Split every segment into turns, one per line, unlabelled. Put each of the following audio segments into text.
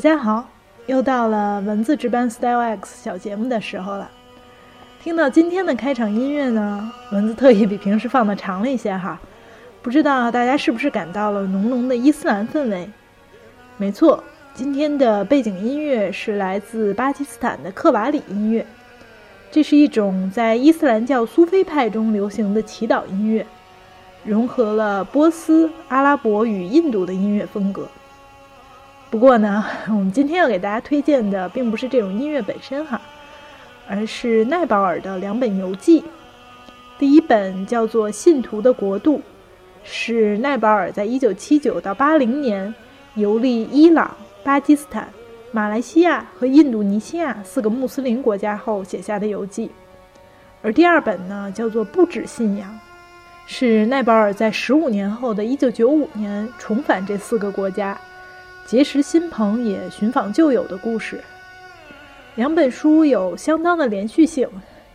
大家好，又到了文字值班 Style X 小节目的时候了。听到今天的开场音乐呢，文字特意比平时放的长了一些哈。不知道大家是不是感到了浓浓的伊斯兰氛围？没错，今天的背景音乐是来自巴基斯坦的克瓦里音乐，这是一种在伊斯兰教苏菲派中流行的祈祷音乐，融合了波斯、阿拉伯与印度的音乐风格。不过呢，我们今天要给大家推荐的并不是这种音乐本身哈，而是奈保尔的两本游记。第一本叫做《信徒的国度》，是奈保尔在1979到80年游历伊朗、巴基斯坦、马来西亚和印度尼西亚四个穆斯林国家后写下的游记。而第二本呢，叫做《不止信仰》，是奈保尔在15年后的1995年重返这四个国家。结识新朋也寻访旧友的故事，两本书有相当的连续性，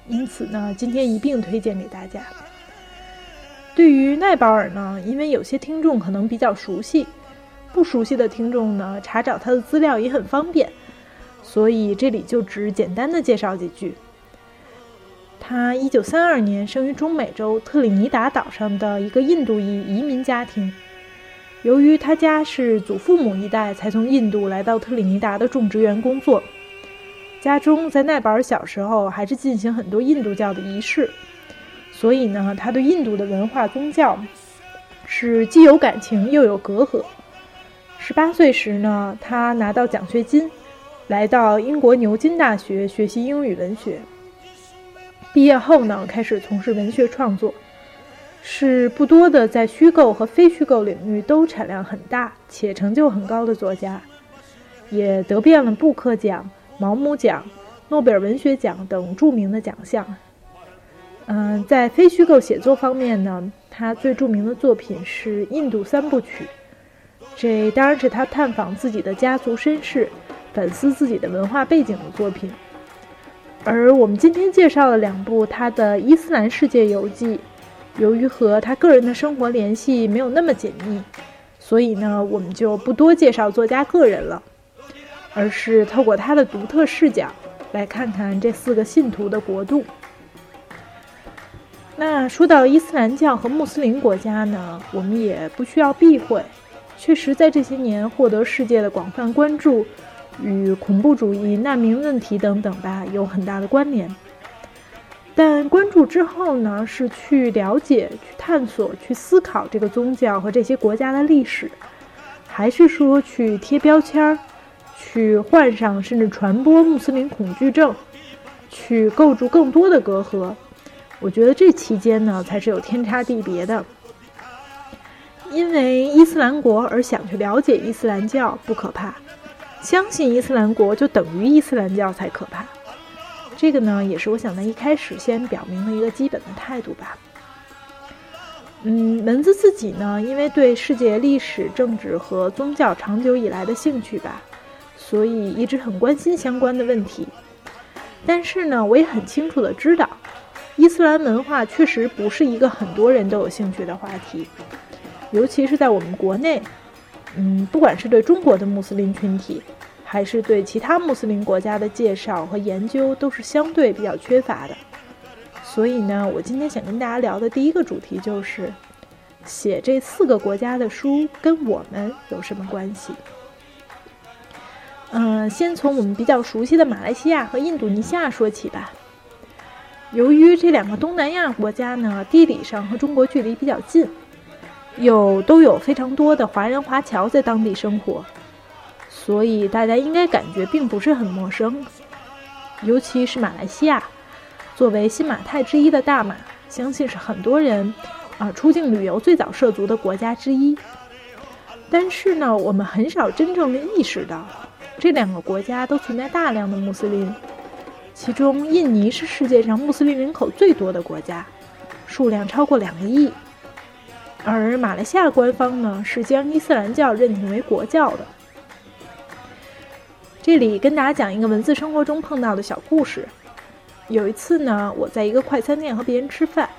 因此呢，今天一并推荐给大家。对于奈保尔呢，因为有些听众可能比较熟悉，不熟悉的听众呢，查找他的资料也很方便，所以这里就只简单的介绍几句。他一九三二年生于中美洲特立尼达岛上的一个印度裔移民家庭。由于他家是祖父母一代才从印度来到特立尼达的种植园工作，家中在奈保尔小时候还是进行很多印度教的仪式，所以呢，他对印度的文化宗教是既有感情又有隔阂。十八岁时呢，他拿到奖学金，来到英国牛津大学学习英语文学。毕业后呢，开始从事文学创作。是不多的，在虚构和非虚构领域都产量很大且成就很高的作家，也得遍了布克奖、毛姆奖、诺贝尔文学奖等著名的奖项。嗯，在非虚构写作方面呢，他最著名的作品是《印度三部曲》，这当然是他探访自己的家族身世、反思自己的文化背景的作品。而我们今天介绍的两部他的伊斯兰世界游记。由于和他个人的生活联系没有那么紧密，所以呢，我们就不多介绍作家个人了，而是透过他的独特视角，来看看这四个信徒的国度。那说到伊斯兰教和穆斯林国家呢，我们也不需要避讳，确实在这些年获得世界的广泛关注，与恐怖主义、难民问题等等吧有很大的关联。但关注之后呢，是去了解、去探索、去思考这个宗教和这些国家的历史，还是说去贴标签儿、去患上甚至传播穆斯林恐惧症、去构筑更多的隔阂？我觉得这期间呢，才是有天差地别的。因为伊斯兰国而想去了解伊斯兰教不可怕，相信伊斯兰国就等于伊斯兰教才可怕。这个呢，也是我想在一开始先表明的一个基本的态度吧。嗯，门子自己呢，因为对世界历史、政治和宗教长久以来的兴趣吧，所以一直很关心相关的问题。但是呢，我也很清楚的知道，伊斯兰文化确实不是一个很多人都有兴趣的话题，尤其是在我们国内，嗯，不管是对中国的穆斯林群体，还是对其他穆斯林国家的介绍和研究，都是相对比较缺乏的。所以呢，我今天想跟大家聊的第一个主题就是，写这四个国家的书跟我们有什么关系？嗯，先从我们比较熟悉的马来西亚和印度尼西亚说起吧。由于这两个东南亚国家呢，地理上和中国距离比较近，有都有非常多的华人华侨在当地生活，所以大家应该感觉并不是很陌生，尤其是马来西亚。作为新马泰之一的大马，相信是很多人啊出境旅游最早涉足的国家之一。但是呢，我们很少真正的意识到，这两个国家都存在大量的穆斯林。其中，印尼是世界上穆斯林人口最多的国家，数量超过两个亿。而马来西亚官方呢，是将伊斯兰教认定为国教的。这里跟大家讲一个文字生活中碰到的小故事。有一次呢，我在一个快餐店和别人吃饭，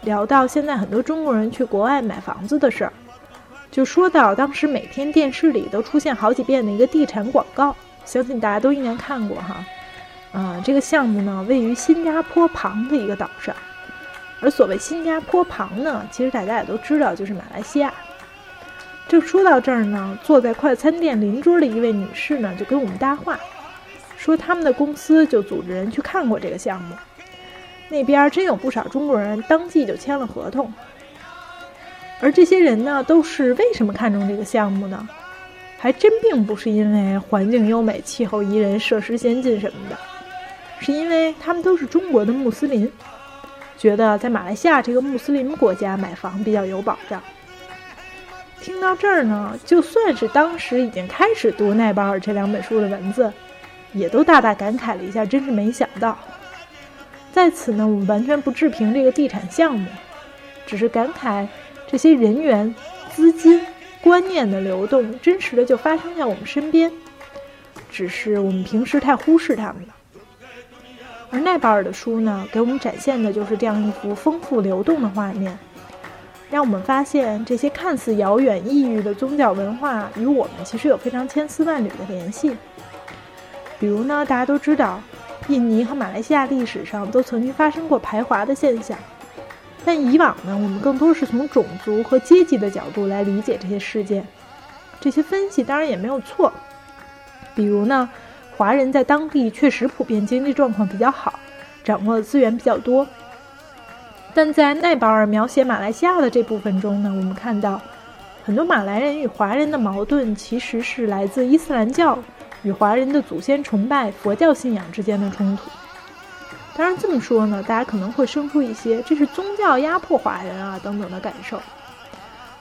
聊到现在很多中国人去国外买房子的事儿，就说到当时每天电视里都出现好几遍的一个地产广告，相信大家都应该看过哈。嗯，这个项目呢位于新加坡旁的一个岛上，而所谓新加坡旁呢，其实大家也都知道就是马来西亚。就说到这儿呢，坐在快餐店邻桌的一位女士呢就跟我们搭话。说他们的公司就组织人去看过这个项目，那边真有不少中国人当即就签了合同。而这些人呢，都是为什么看中这个项目呢？还真并不是因为环境优美、气候宜人、设施先进什么的，是因为他们都是中国的穆斯林，觉得在马来西亚这个穆斯林国家买房比较有保障。听到这儿呢，就算是当时已经开始读奈保尔这两本书的文字。也都大大感慨了一下，真是没想到。在此呢，我们完全不置评这个地产项目，只是感慨这些人员、资金、观念的流动，真实的就发生在我们身边，只是我们平时太忽视他们了。而奈保尔的书呢，给我们展现的就是这样一幅丰富流动的画面，让我们发现这些看似遥远异域的宗教文化与我们其实有非常千丝万缕的联系。比如呢，大家都知道，印尼和马来西亚历史上都曾经发生过排华的现象，但以往呢，我们更多是从种族和阶级的角度来理解这些事件。这些分析当然也没有错。比如呢，华人在当地确实普遍经济状况比较好，掌握的资源比较多。但在奈保尔描写马来西亚的这部分中呢，我们看到很多马来人与华人的矛盾其实是来自伊斯兰教。与华人的祖先崇拜佛教信仰之间的冲突，当然这么说呢，大家可能会生出一些这是宗教压迫华人啊等等的感受。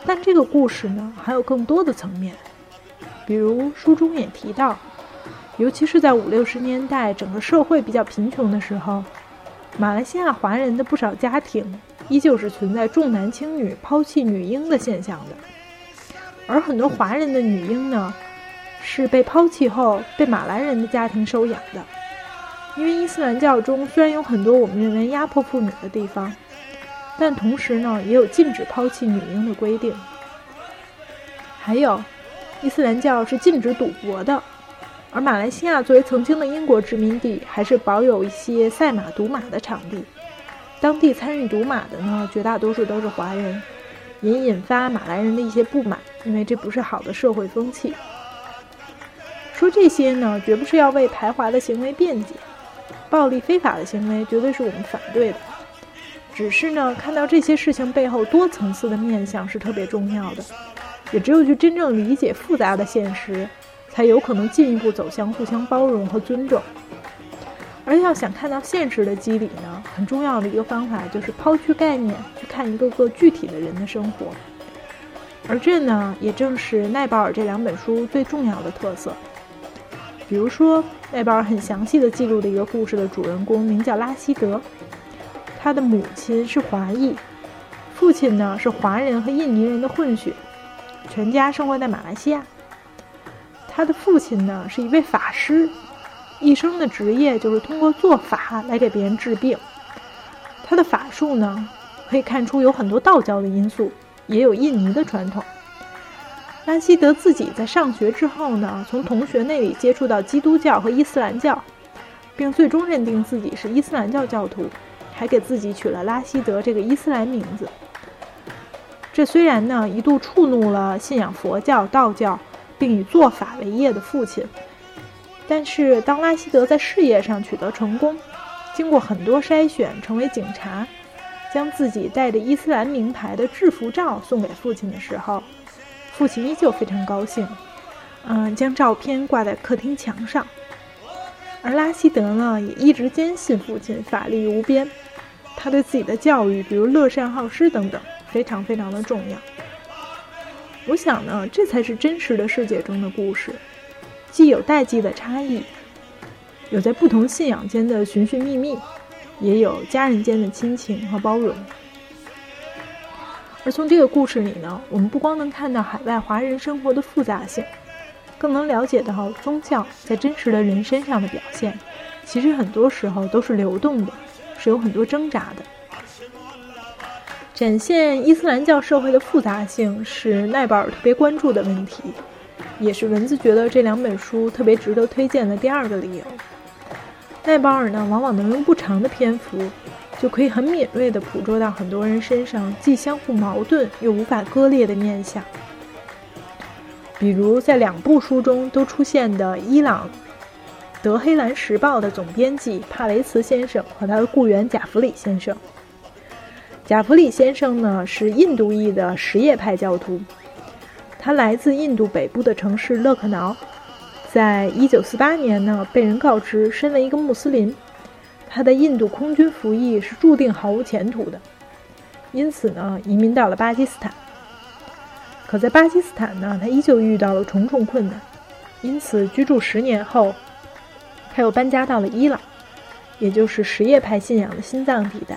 但这个故事呢，还有更多的层面，比如书中也提到，尤其是在五六十年代整个社会比较贫穷的时候，马来西亚华人的不少家庭依旧是存在重男轻女、抛弃女婴的现象的，而很多华人的女婴呢。是被抛弃后被马来人的家庭收养的，因为伊斯兰教中虽然有很多我们认为压迫妇女的地方，但同时呢也有禁止抛弃女婴的规定。还有，伊斯兰教是禁止赌博的，而马来西亚作为曾经的英国殖民地，还是保有一些赛马赌马的场地。当地参与赌马的呢，绝大多数都是华人，也引发马来人的一些不满，因为这不是好的社会风气。说这些呢，绝不是要为排华的行为辩解，暴力非法的行为绝对是我们反对的。只是呢，看到这些事情背后多层次的面相是特别重要的，也只有去真正理解复杂的现实，才有可能进一步走向互相包容和尊重。而要想看到现实的机理呢，很重要的一个方法就是抛去概念，去看一个个具体的人的生活。而这呢，也正是奈保尔这两本书最重要的特色。比如说，奈保尔很详细的记录的一个故事的主人公名叫拉希德，他的母亲是华裔，父亲呢是华人和印尼人的混血，全家生活在马来西亚。他的父亲呢是一位法师，一生的职业就是通过做法来给别人治病。他的法术呢，可以看出有很多道教的因素，也有印尼的传统。拉希德自己在上学之后呢，从同学那里接触到基督教和伊斯兰教，并最终认定自己是伊斯兰教教徒，还给自己取了拉希德这个伊斯兰名字。这虽然呢一度触怒了信仰佛教、道教并以做法为业的父亲，但是当拉希德在事业上取得成功，经过很多筛选成为警察，将自己带着伊斯兰名牌的制服照送给父亲的时候，父亲依旧非常高兴，嗯，将照片挂在客厅墙上。而拉希德呢也一直坚信父亲法力无边，他对自己的教育，比如乐善好施等等。非常非常的重要。我想呢，这才是真实的世界中的故事，既有代际的差异，有在不同信仰间的寻寻觅觅，也有家人间的亲情和包容。而从这个故事里呢，我们不光能看到海外华人生活的复杂性，更能了解到宗教在真实的人身上的表现，其实很多时候都是流动的，是有很多挣扎的。展现伊斯兰教社会的复杂性是奈保尔特别关注的问题，也是蚊子觉得这两本书特别值得推荐的第二个理由。奈保尔呢，往往能用不长的篇幅，就可以很敏锐地捕捉到很多人身上既相互矛盾又无法割裂的面相。比如在两部书中都出现的伊朗《德黑兰时报》的总编辑帕雷茨先生和他的雇员贾弗里先生。贾弗里先生呢是印度裔的什叶派教徒，他来自印度北部的城市勒克瑙，在一九四八年呢被人告知，身为一个穆斯林，他的印度空军服役是注定毫无前途的，因此呢移民到了巴基斯坦。可在巴基斯坦呢，他依旧遇到了重重困难，因此居住十年后，他又搬家到了伊朗，也就是什叶派信仰的心脏地带。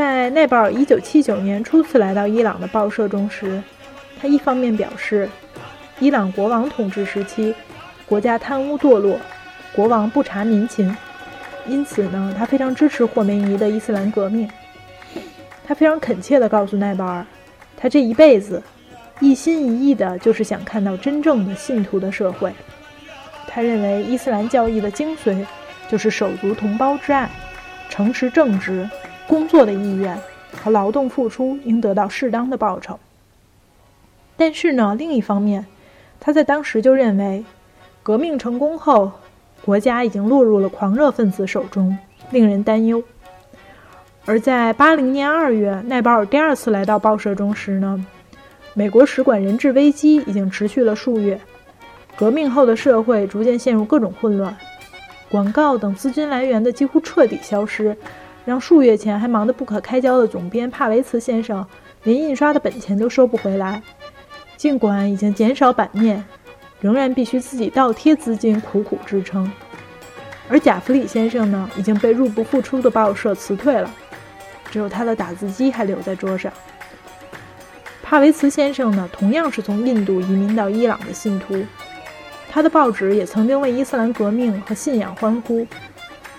在奈保尔1979年初次来到伊朗的报社中时，他一方面表示，伊朗国王统治时期，国家贪污堕落，国王不察民情，因此呢，他非常支持霍梅尼的伊斯兰革命。他非常恳切地告诉奈保尔，他这一辈子一心一意的就是想看到真正的信徒的社会。他认为伊斯兰教义的精髓就是手足同胞之爱，诚实正直。工作的意愿和劳动付出应得到适当的报酬。但是呢，另一方面，他在当时就认为，革命成功后，国家已经落入了狂热分子手中，令人担忧。而在八零年二月，奈保尔第二次来到报社中时呢，美国使馆人质危机已经持续了数月，革命后的社会逐渐陷入各种混乱，广告等资金来源的几乎彻底消失。让数月前还忙得不可开交的总编帕维茨先生，连印刷的本钱都收不回来。尽管已经减少版面，仍然必须自己倒贴资金苦苦支撑。而贾弗里先生呢，已经被入不敷出的报社辞退了，只有他的打字机还留在桌上。帕维茨先生呢，同样是从印度移民到伊朗的信徒，他的报纸也曾经为伊斯兰革命和信仰欢呼。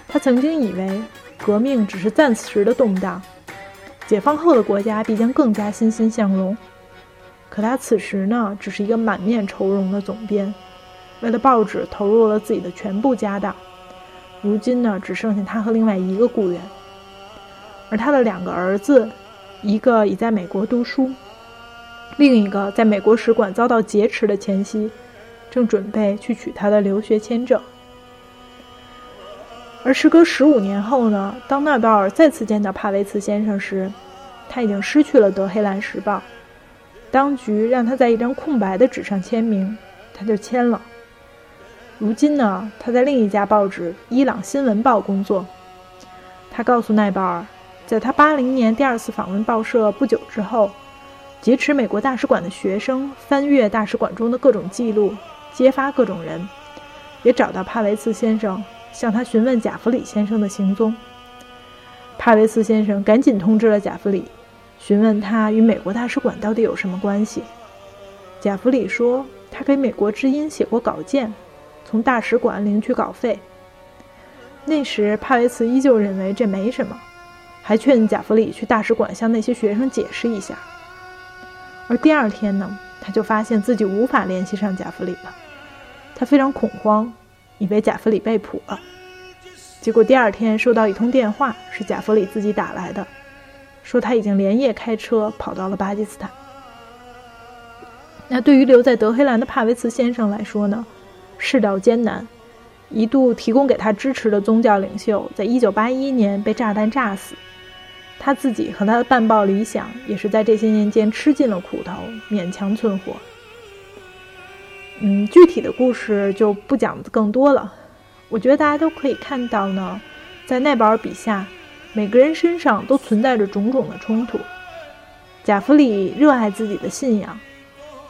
他曾经以为。革命只是暂时的动荡，解放后的国家必将更加欣欣向荣。可他此时呢，只是一个满面愁容的总编，为了报纸投入了自己的全部家当。如今呢，只剩下他和另外一个雇员，而他的两个儿子，一个已在美国读书，另一个在美国使馆遭到劫持的前夕，正准备去取他的留学签证。而时隔十五年后呢？当奈保尔再次见到帕维茨先生时，他已经失去了《德黑兰时报》。当局让他在一张空白的纸上签名，他就签了。如今呢，他在另一家报纸《伊朗新闻报》工作。他告诉奈鲍尔，在他八零年第二次访问报社不久之后，劫持美国大使馆的学生翻阅大使馆中的各种记录，揭发各种人，也找到帕维茨先生。向他询问贾弗里先生的行踪。帕维斯先生赶紧通知了贾弗里，询问他与美国大使馆到底有什么关系。贾弗里说，他给美国之音写过稿件，从大使馆领取稿费。那时帕维茨依旧认为这没什么，还劝贾弗里去大使馆向那些学生解释一下。而第二天呢，他就发现自己无法联系上贾弗里了，他非常恐慌，以为贾弗里被捕了。结果第二天收到一通电话，是贾弗里自己打来的，说他已经连夜开车跑到了巴基斯坦。那对于留在德黑兰的帕维茨先生来说呢，世道艰难，一度提供给他支持的宗教领袖，在一九八一年被炸弹炸死，他自己和他的半报理想也是在这些年间吃尽了苦头，勉强存活。嗯，具体的故事就不讲更多了。我觉得大家都可以看到呢，在奈保尔笔下，每个人身上都存在着种种的冲突。贾弗里热爱自己的信仰。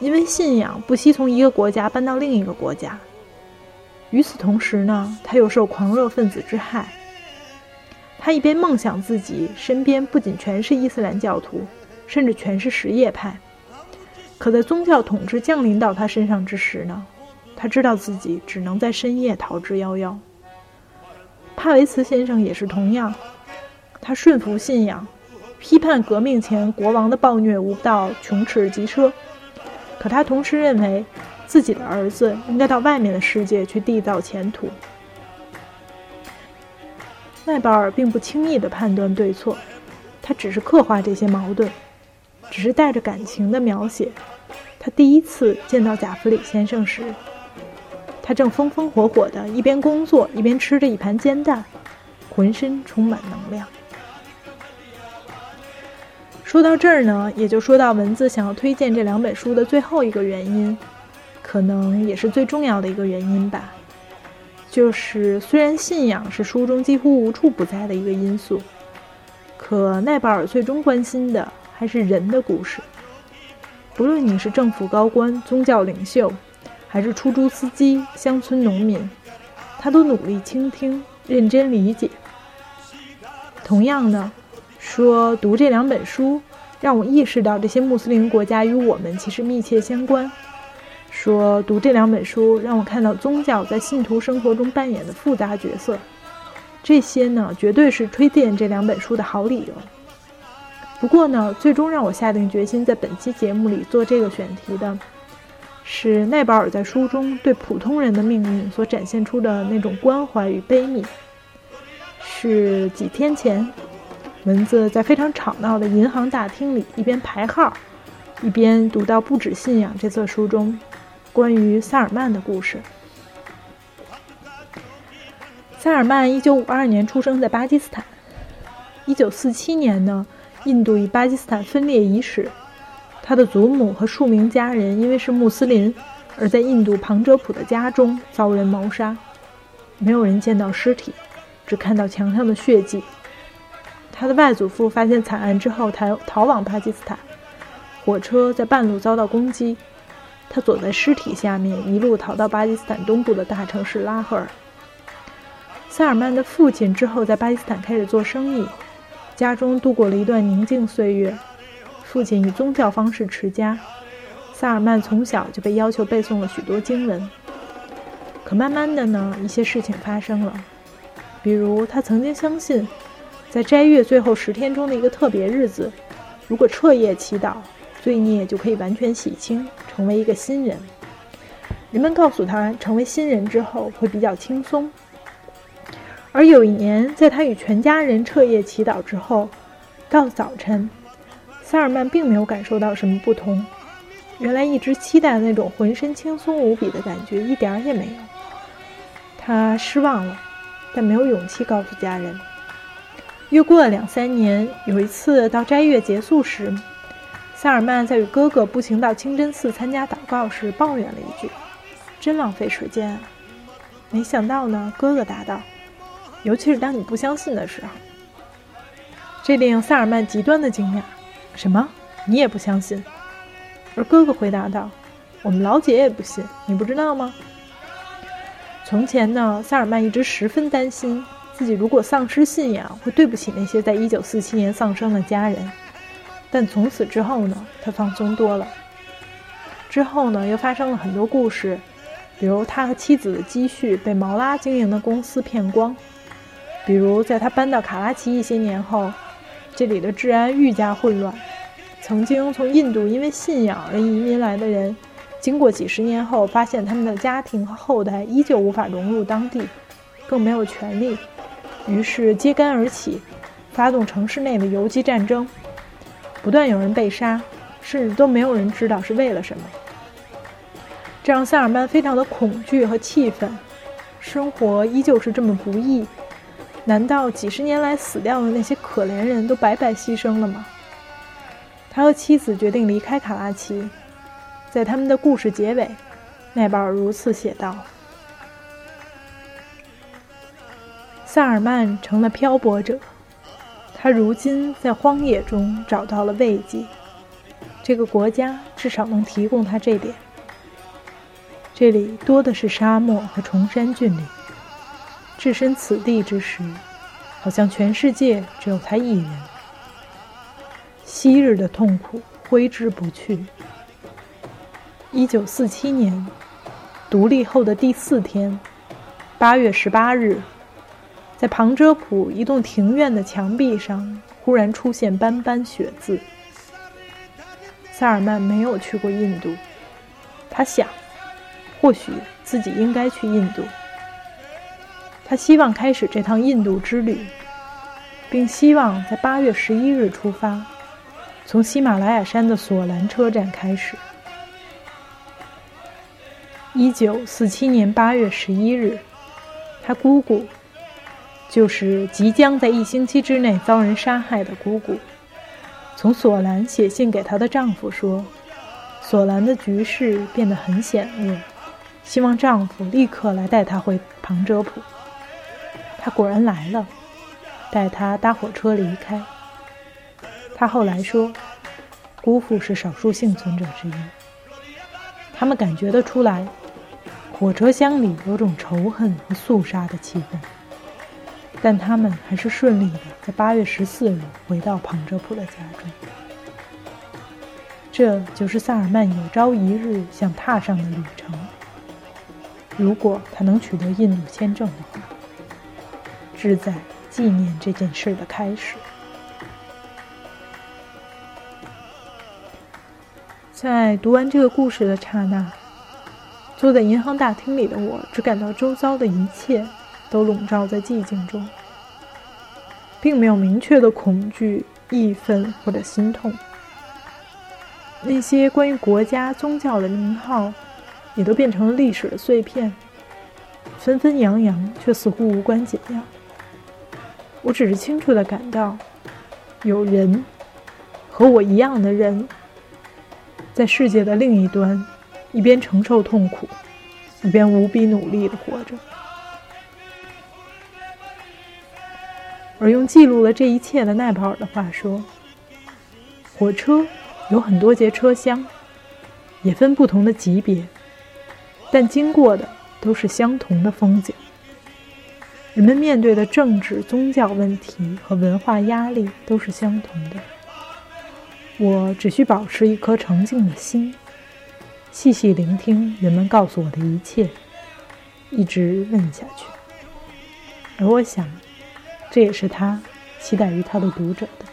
因为信仰不惜从一个国家搬到另一个国家，与此同时呢，他又受狂热分子之害。他一边梦想自己身边不仅全是伊斯兰教徒，甚至全是什叶派，可在宗教统治降临到他身上之时呢，他知道自己只能在深夜逃之夭夭。帕维茨先生也是同样，他顺服信仰，批判革命前国王的暴虐无道、穷耻极奢。可他同时认为，自己的儿子应该到外面的世界去缔造前途。奈保尔并不轻易地判断对错，他只是刻画这些矛盾，只是带着感情的描写。他第一次见到贾弗里先生时，他正风风火火地一边工作一边吃着一盘煎蛋，浑身充满能量。说到这儿呢，也就说到文字想要推荐这两本书的最后一个原因，可能也是最重要的一个原因吧。就是虽然信仰是书中几乎无处不在的一个因素，可奈保尔最终关心的还是人的故事。不论你是政府高官、宗教领袖，还是出租司机、乡村农民，他都努力倾听、认真理解。同样的。说读这两本书，让我意识到这些穆斯林国家与我们其实密切相关。说读这两本书，让我看到宗教在信徒生活中扮演的复杂角色。这些呢，绝对是推荐这两本书的好理由。不过呢，最终让我下定决心在本期节目里做这个选题的，是奈保尔在书中对普通人的命运所展现出的那种关怀与悲悯。是几天前。蚊子在非常吵闹的银行大厅里一边排号，一边读到《不止信仰》这册书中关于萨尔曼的故事。萨尔曼1952年出生在巴基斯坦。1947年呢，印度与巴基斯坦分裂伊始，他的祖母和数名家人因为是穆斯林，而在印度旁遮普的家中遭人谋杀，没有人见到尸体，只看到墙上的血迹。他的外祖父发现惨案之后逃逃往巴基斯坦，火车在半路遭到攻击，他躲在尸体下面，一路逃到巴基斯坦东部的大城市拉赫尔。萨尔曼的父亲之后在巴基斯坦开始做生意，家中度过了一段宁静岁月。父亲以宗教方式持家，萨尔曼从小就被要求背诵了许多经文。可慢慢的呢，一些事情发生了，比如他曾经相信。在斋月最后十天中的一个特别日子，如果彻夜祈祷，罪孽就可以完全洗清，成为一个新人。人们告诉他，成为新人之后会比较轻松。而有一年，在他与全家人彻夜祈祷之后，到早晨，萨尔曼并没有感受到什么不同。原来一直期待的那种浑身轻松无比的感觉一点也没有。他失望了，但没有勇气告诉家人。又过了两三年，有一次到斋月结束时，萨尔曼在与哥哥步行到清真寺参加祷告时抱怨了一句：“真浪费时间。”没想到呢，哥哥答道：“尤其是当你不相信的时候。”这令萨尔曼极端的惊讶：“什么？你也不相信？”而哥哥回答道：“我们老姐也不信，你不知道吗？”从前呢，萨尔曼一直十分担心。自己如果丧失信仰，会对不起那些在一九四七年丧生的家人。但从此之后呢，他放松多了。之后呢，又发生了很多故事，比如他和妻子的积蓄被毛拉经营的公司骗光；比如在他搬到卡拉奇一些年后，这里的治安愈加混乱。曾经从印度因为信仰而移民来的人，经过几十年后，发现他们的家庭和后代依旧无法融入当地，更没有权利，于是揭竿而起，发动城市内的游击战争，不断有人被杀，甚至都没有人知道是为了什么。这让塞尔曼非常的恐惧和气愤，生活依旧是这么不易，难道几十年来死掉的那些可怜人都白白牺牲了吗？他和妻子决定离开卡拉奇，在他们的故事结尾，奈保尔如此写道：“萨尔曼成了漂泊者，他如今在荒野中找到了慰藉，这个国家至少能提供他这点。这里多的是沙漠和崇山峻岭，置身此地之时，好像全世界只有他一人。”昔日的痛苦挥之不去。一九四七年，独立后的第四天，八月十八日，在旁遮普一栋庭院的墙壁上，忽然出现斑斑血渍。萨尔曼没有去过印度，他想，或许自己应该去印度。他希望开始这趟印度之旅，并希望在八月十一日出发。从喜马拉雅山的索兰车站开始。一九四七年八月十一日，他姑姑，就是即将在一星期之内遭人杀害的姑姑，从索兰写信给她的丈夫说，索兰的局势变得很险恶，希望丈夫立刻来带她回旁遮普。他果然来了，带他搭火车离开。他后来说，姑父是少数幸存者之一。他们感觉得出来，火车厢里有种仇恨和肃杀的气氛。但他们还是顺利的在八月十四日回到庞哲普的家中。这就是萨尔曼有朝一日想踏上的旅程。如果他能取得印度签证的话，志在纪念这件事的开始。在读完这个故事的刹那，坐在银行大厅里的我只感到周遭的一切都笼罩在寂静中，并没有明确的恐惧、义愤或者心痛。那些关于国家、宗教的名号，也都变成了历史的碎片，纷纷扬扬，却似乎无关紧要。我只是清楚的感到，有人和我一样的人。在世界的另一端，一边承受痛苦，一边无比努力的活着。而用记录了这一切的奈保尔的话说：“火车有很多节车厢，也分不同的级别，但经过的都是相同的风景。人们面对的政治、宗教问题和文化压力都是相同的。”我只需保持一颗澄净的心，细细聆听人们告诉我的一切，一直问下去。而我想，这也是他期待于他的读者的。